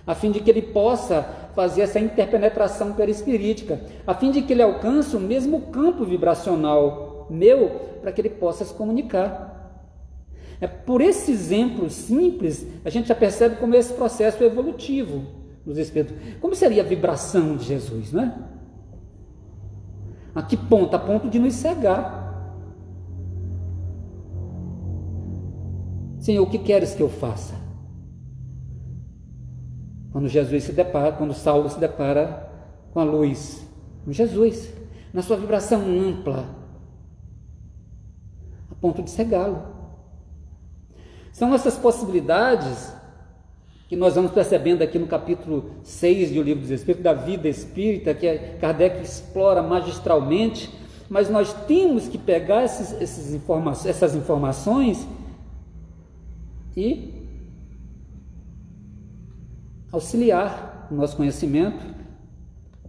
a fim de que ele possa fazer essa interpenetração perispirítica, a fim de que ele alcance o mesmo campo vibracional meu, para que ele possa se comunicar. É por esse exemplo simples, a gente já percebe como esse processo evolutivo dos espíritos. Como seria a vibração de Jesus, não é? A que ponto? A ponto de nos cegar. Senhor, o que queres que eu faça? Quando Jesus se depara, quando Saulo se depara com a luz, com Jesus, na sua vibração ampla, a ponto de cegá-lo. São essas possibilidades que nós vamos percebendo aqui no capítulo 6 do Livro dos Espíritos, da vida espírita, que Kardec explora magistralmente, mas nós temos que pegar esses, esses informa essas informações e auxiliar o nosso conhecimento,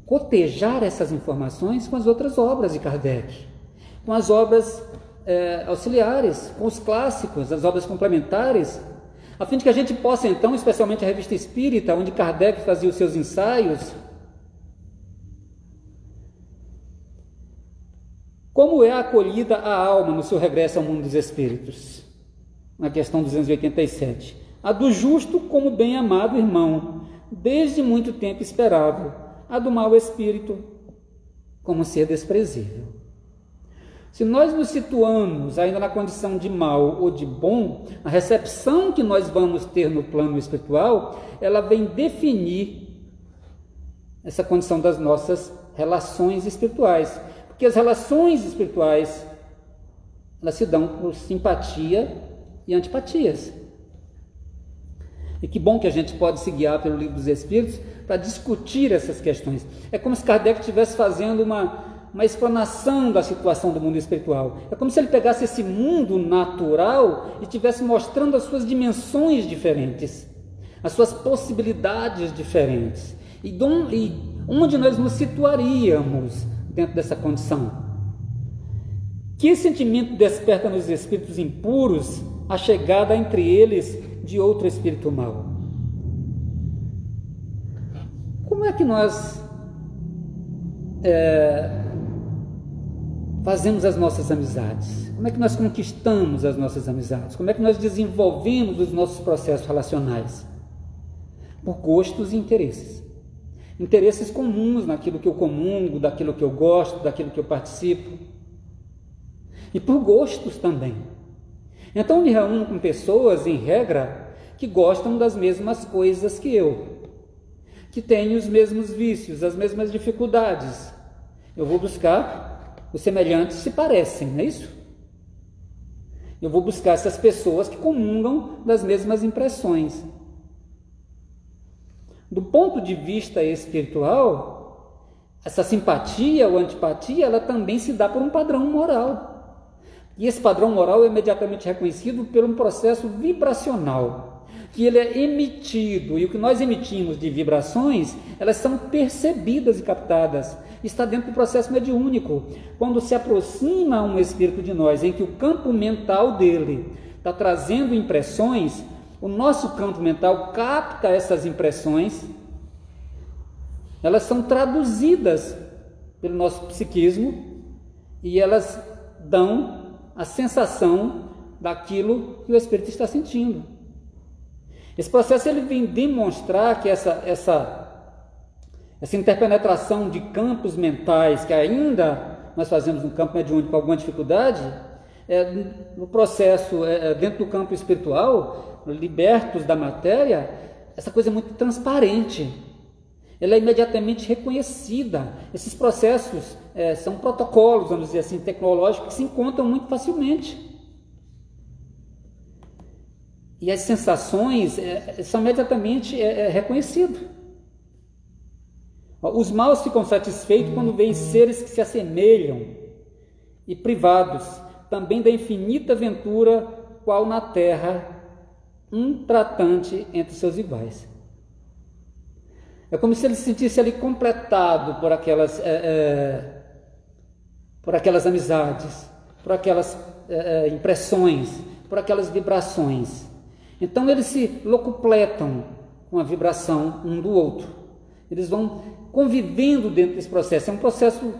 cotejar essas informações com as outras obras de Kardec, com as obras é, auxiliares, com os clássicos, as obras complementares, a fim de que a gente possa então, especialmente a revista Espírita, onde Kardec fazia os seus ensaios, Como é acolhida a alma no seu regresso ao mundo dos espíritos? Na questão 287 a do justo como bem-amado irmão, desde muito tempo esperável, a do mau espírito como ser desprezível. Se nós nos situamos ainda na condição de mal ou de bom, a recepção que nós vamos ter no plano espiritual, ela vem definir essa condição das nossas relações espirituais. Porque as relações espirituais elas se dão por simpatia e antipatias. E que bom que a gente pode se guiar pelo livro dos Espíritos para discutir essas questões. É como se Kardec estivesse fazendo uma, uma explanação da situação do mundo espiritual. É como se ele pegasse esse mundo natural e estivesse mostrando as suas dimensões diferentes, as suas possibilidades diferentes. E, e onde nós nos situaríamos dentro dessa condição? Que sentimento desperta nos espíritos impuros a chegada entre eles de outro espírito mau? Como é que nós é, fazemos as nossas amizades? Como é que nós conquistamos as nossas amizades? Como é que nós desenvolvemos os nossos processos relacionais? Por gostos e interesses. Interesses comuns naquilo que eu comungo, daquilo que eu gosto, daquilo que eu participo e por gostos também. Então me reúno com pessoas, em regra, que gostam das mesmas coisas que eu, que têm os mesmos vícios, as mesmas dificuldades. Eu vou buscar os semelhantes se parecem, não é isso? Eu vou buscar essas pessoas que comungam das mesmas impressões. Do ponto de vista espiritual, essa simpatia ou antipatia, ela também se dá por um padrão moral. E esse padrão moral é imediatamente reconhecido por um processo vibracional, que ele é emitido, e o que nós emitimos de vibrações, elas são percebidas e captadas. Está dentro do processo mediúnico. Quando se aproxima um espírito de nós, em que o campo mental dele está trazendo impressões, o nosso campo mental capta essas impressões, elas são traduzidas pelo nosso psiquismo e elas dão a sensação daquilo que o espírito está sentindo. Esse processo ele vem demonstrar que essa, essa, essa interpenetração de campos mentais que ainda nós fazemos no campo mediúnico com alguma dificuldade, é, no processo, é, é, dentro do campo espiritual, libertos da matéria, essa coisa é muito transparente. Ela é imediatamente reconhecida. Esses processos é, são protocolos, vamos dizer assim, tecnológicos que se encontram muito facilmente. E as sensações é, são imediatamente é, é reconhecidas. Os maus ficam satisfeitos quando veem seres que se assemelham e privados também da infinita aventura qual na terra um tratante entre seus iguais. É como se ele se sentisse ali completado por aquelas, é, é, por aquelas amizades, por aquelas é, impressões, por aquelas vibrações. Então eles se locupletam com a vibração um do outro. Eles vão convivendo dentro desse processo. É um processo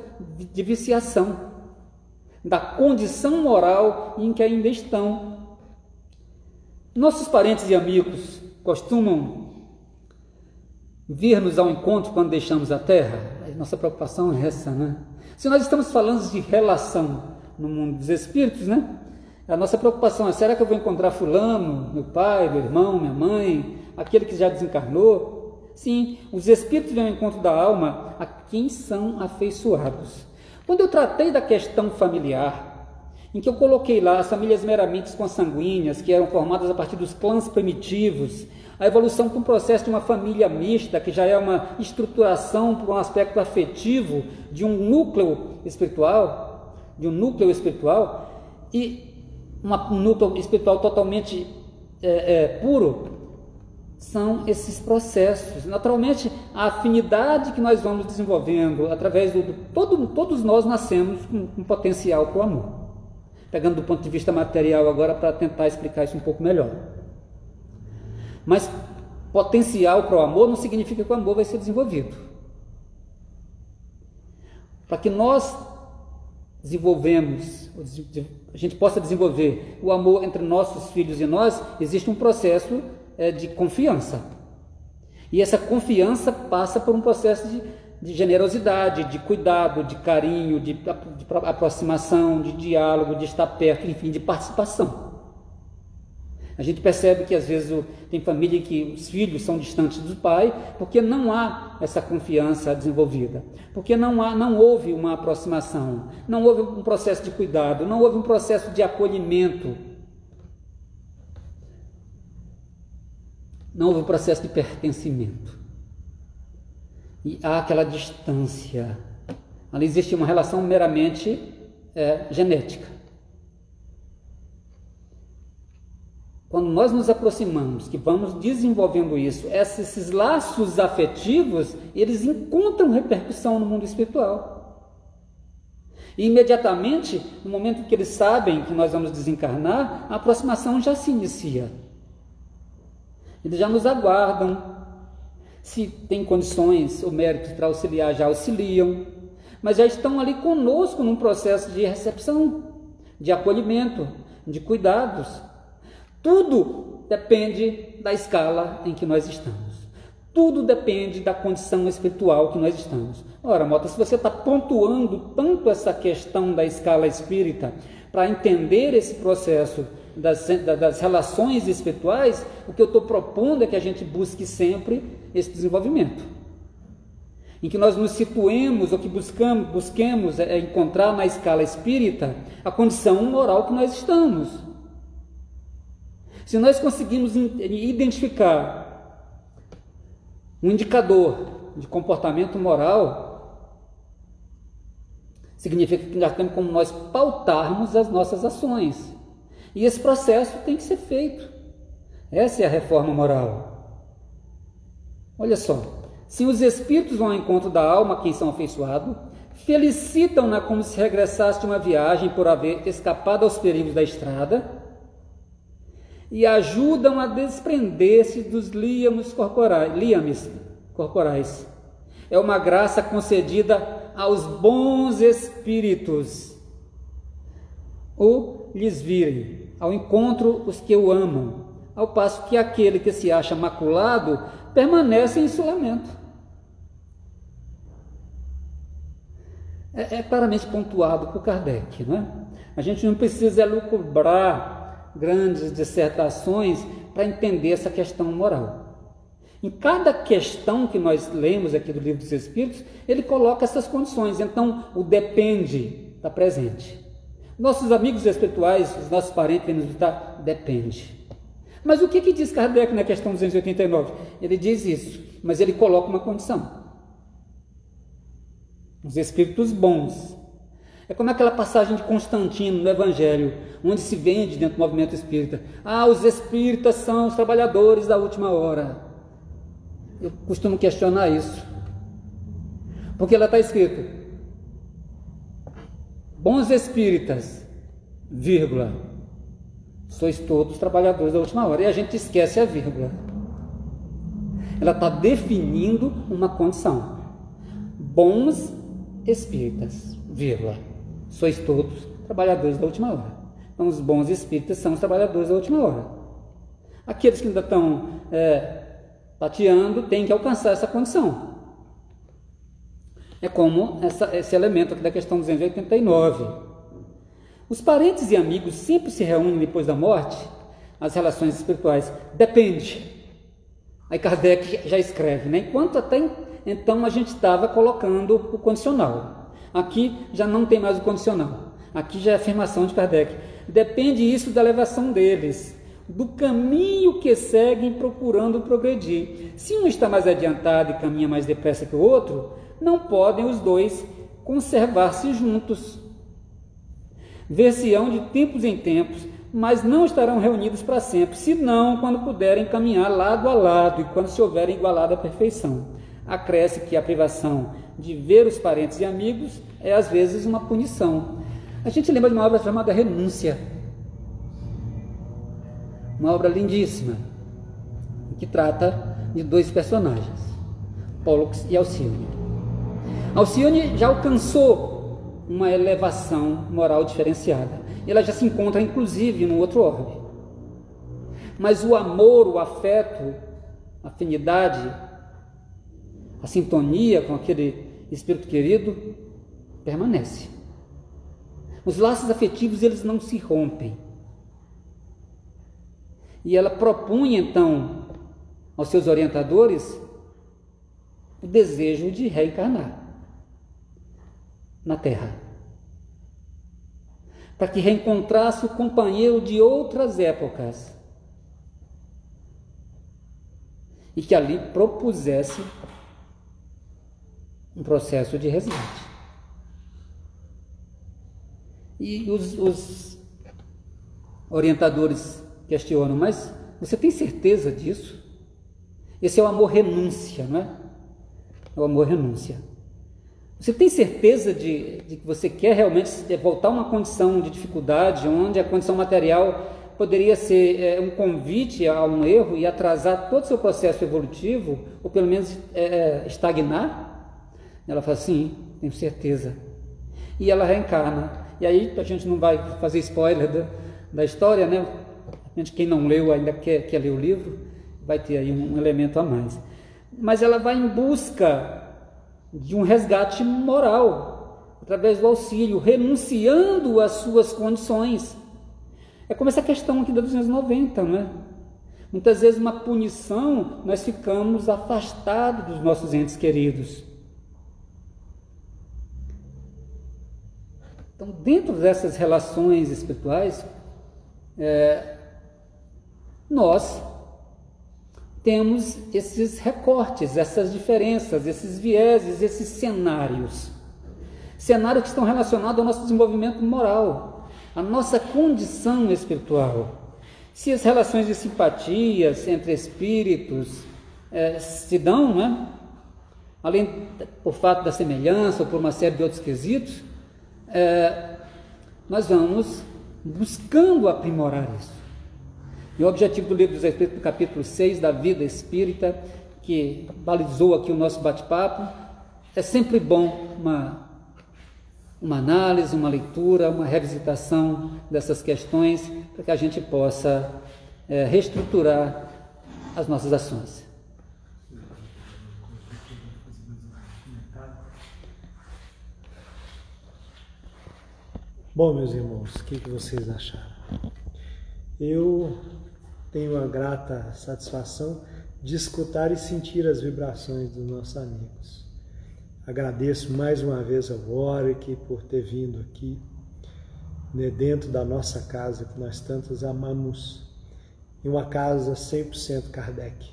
de viciação da condição moral em que ainda estão. Nossos parentes e amigos costumam vir-nos ao encontro quando deixamos a terra? Nossa preocupação é essa, né? Se nós estamos falando de relação no mundo dos espíritos, né? A nossa preocupação é: será que eu vou encontrar Fulano, meu pai, meu irmão, minha mãe, aquele que já desencarnou? Sim, os espíritos vêm ao encontro da alma a quem são afeiçoados. Quando eu tratei da questão familiar, em que eu coloquei lá as famílias meramente consanguíneas, que eram formadas a partir dos clãs primitivos, a evolução para um processo de uma família mista, que já é uma estruturação para um aspecto afetivo de um núcleo espiritual, de um núcleo espiritual, e uma, um núcleo espiritual totalmente é, é, puro, são esses processos. Naturalmente, a afinidade que nós vamos desenvolvendo através do. Todo, todos nós nascemos com um potencial para o amor. Pegando do ponto de vista material agora para tentar explicar isso um pouco melhor. Mas potencial para o amor não significa que o amor vai ser desenvolvido. Para que nós desenvolvemos, a gente possa desenvolver o amor entre nossos filhos e nós, existe um processo é, de confiança. E essa confiança passa por um processo de, de generosidade, de cuidado, de carinho, de, de aproximação, de diálogo, de estar perto, enfim, de participação. A gente percebe que às vezes tem família que os filhos são distantes do pai porque não há essa confiança desenvolvida, porque não há, não houve uma aproximação, não houve um processo de cuidado, não houve um processo de acolhimento, não houve um processo de pertencimento. E há aquela distância. Ali existe uma relação meramente é, genética. Quando nós nos aproximamos, que vamos desenvolvendo isso, esses laços afetivos, eles encontram repercussão no mundo espiritual. E imediatamente, no momento que eles sabem que nós vamos desencarnar, a aproximação já se inicia. Eles já nos aguardam. Se tem condições ou méritos para auxiliar, já auxiliam. Mas já estão ali conosco num processo de recepção, de acolhimento, de cuidados. Tudo depende da escala em que nós estamos. Tudo depende da condição espiritual que nós estamos. Ora, Mota, se você está pontuando tanto essa questão da escala espírita para entender esse processo das, das relações espirituais, o que eu estou propondo é que a gente busque sempre esse desenvolvimento. Em que nós nos situemos, ou que buscamos, busquemos é, encontrar na escala espírita a condição moral que nós estamos. Se nós conseguimos identificar um indicador de comportamento moral, significa que nós temos como nós pautarmos as nossas ações. E esse processo tem que ser feito. Essa é a reforma moral. Olha só, se os espíritos vão ao encontro da alma, quem são afeiçoados, felicitam-na como se regressasse de uma viagem por haver escapado aos perigos da estrada e ajudam a desprender-se dos liames corporais, liames corporais. É uma graça concedida aos bons espíritos, ou lhes virem ao encontro os que o amam, ao passo que aquele que se acha maculado permanece em isolamento. É, é claramente pontuado por Kardec, não é? A gente não precisa lucubrar grandes dissertações para entender essa questão moral. Em cada questão que nós lemos aqui do Livro dos Espíritos, ele coloca essas condições. Então, o depende está presente. Nossos amigos espirituais, os nossos parentes nos visitar, depende. Mas o que, que diz Kardec na questão 289? Ele diz isso, mas ele coloca uma condição. Os espíritos bons é como aquela passagem de Constantino no Evangelho, onde se vende dentro do movimento espírita. Ah, os espíritas são os trabalhadores da última hora. Eu costumo questionar isso. Porque lá está escrito: bons espíritas, vírgula, sois todos trabalhadores da última hora. E a gente esquece a vírgula. Ela está definindo uma condição. Bons espíritas, vírgula sois todos trabalhadores da última hora. Então, os bons espíritas são os trabalhadores da última hora. Aqueles que ainda estão é, tateando têm que alcançar essa condição. É como essa, esse elemento aqui da questão 289. Os parentes e amigos sempre se reúnem depois da morte, as relações espirituais. Depende. Aí Kardec já escreve, né? Enquanto até então a gente estava colocando o condicional. Aqui já não tem mais o condicional. Aqui já é afirmação de Kardec. Depende isso da elevação deles, do caminho que seguem procurando progredir. Se um está mais adiantado e caminha mais depressa que o outro, não podem os dois conservar-se juntos. Ver-se-ão de tempos em tempos, mas não estarão reunidos para sempre, senão quando puderem caminhar lado a lado e quando se houverem igualado à perfeição. Acresce que a privação de ver os parentes e amigos é às vezes uma punição. A gente lembra de uma obra chamada Renúncia, uma obra lindíssima, que trata de dois personagens, Pollux e Alcione. Alcione já alcançou uma elevação moral diferenciada. Ela já se encontra, inclusive, no outro orbe. Mas o amor, o afeto, a afinidade, a sintonia com aquele espírito querido permanece. Os laços afetivos eles não se rompem. E ela propunha então aos seus orientadores o desejo de reencarnar na Terra. Para que reencontrasse o companheiro de outras épocas. E que ali propusesse um processo de resgate. E os, os orientadores questionam, mas você tem certeza disso? Esse é o amor renúncia, não é? É o amor renúncia. Você tem certeza de, de que você quer realmente voltar a uma condição de dificuldade, onde a condição material poderia ser é, um convite a um erro e atrasar todo o seu processo evolutivo, ou pelo menos é, estagnar? Ela fala, sim, tenho certeza. E ela reencarna. E aí a gente não vai fazer spoiler da, da história, né? Quem não leu ainda quer, quer ler o livro, vai ter aí um elemento a mais. Mas ela vai em busca de um resgate moral, através do auxílio, renunciando às suas condições. É como essa questão aqui da 290, não é? Muitas vezes, uma punição, nós ficamos afastados dos nossos entes queridos. Então, dentro dessas relações espirituais, é, nós temos esses recortes, essas diferenças, esses vieses, esses cenários. Cenários que estão relacionados ao nosso desenvolvimento moral, à nossa condição espiritual. Se as relações de simpatias entre espíritos é, se dão, né? além por fato da semelhança ou por uma série de outros quesitos, é, nós vamos buscando aprimorar isso. E o objetivo do livro dos Espíritos, no capítulo 6 da vida espírita, que balizou aqui o nosso bate-papo, é sempre bom uma, uma análise, uma leitura, uma revisitação dessas questões, para que a gente possa é, reestruturar as nossas ações. Bom, meus irmãos, o que, que vocês acharam? Eu tenho a grata satisfação de escutar e sentir as vibrações dos nossos amigos. Agradeço mais uma vez ao Warwick por ter vindo aqui, né, dentro da nossa casa que nós tantos amamos, em uma casa 100% Kardec,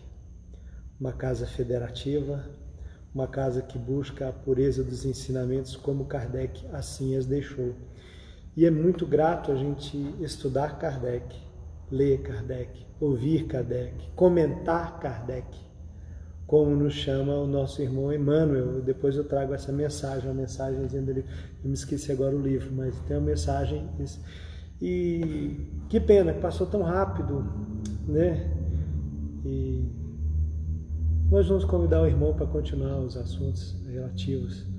uma casa federativa, uma casa que busca a pureza dos ensinamentos como Kardec assim as deixou. E é muito grato a gente estudar Kardec, ler Kardec, ouvir Kardec, comentar Kardec, como nos chama o nosso irmão Emmanuel. Depois eu trago essa mensagem, uma mensagem dizendo ali, eu me esqueci agora o livro, mas tem uma mensagem. E que pena, passou tão rápido, né? E nós vamos convidar o irmão para continuar os assuntos relativos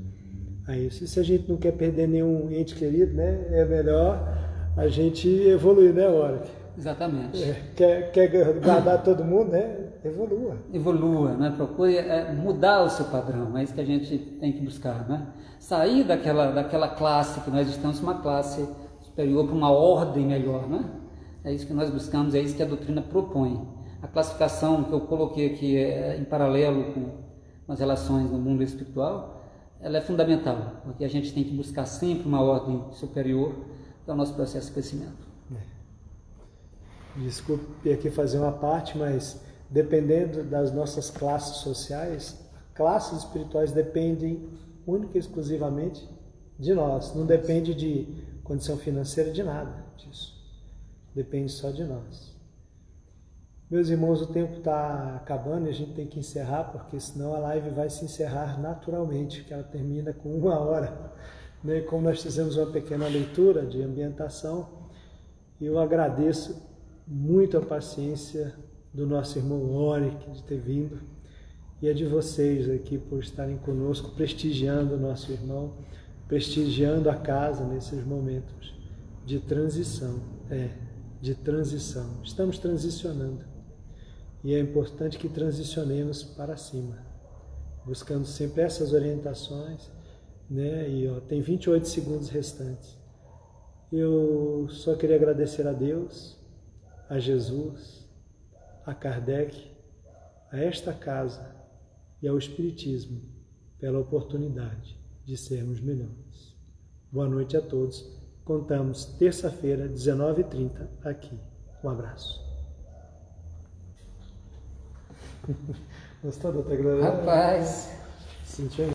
a isso. E se a gente não quer perder nenhum ente querido, né? É melhor a gente evoluir, né, Warwick? Exatamente. É, quer, quer guardar todo mundo, né? Evolua. Evolua, né? Procure é, mudar o seu padrão, é isso que a gente tem que buscar, né? Sair daquela, daquela classe que nós estamos, uma classe superior para uma ordem melhor, né? É isso que nós buscamos, é isso que a doutrina propõe. A classificação que eu coloquei aqui é, em paralelo com as relações no mundo espiritual, ela é fundamental, porque a gente tem que buscar sempre uma ordem superior para o nosso processo de crescimento. Desculpe aqui fazer uma parte, mas dependendo das nossas classes sociais, classes espirituais dependem única e exclusivamente de nós. Não depende de condição financeira, de nada disso. Depende só de nós. Meus irmãos, o tempo está acabando e a gente tem que encerrar, porque senão a live vai se encerrar naturalmente, que ela termina com uma hora. Né? Como nós fizemos uma pequena leitura de ambientação, eu agradeço muito a paciência do nosso irmão Oric de ter vindo e a de vocês aqui por estarem conosco, prestigiando o nosso irmão, prestigiando a casa nesses momentos de transição. É, de transição. Estamos transicionando. E é importante que transicionemos para cima, buscando sempre essas orientações, né? E ó, tem 28 segundos restantes. Eu só queria agradecer a Deus a Jesus, a Kardec, a esta casa e ao Espiritismo pela oportunidade de sermos melhores. Boa noite a todos. Contamos terça-feira, 19h30, aqui. Um abraço. Gostou da Rapaz. Sentiu?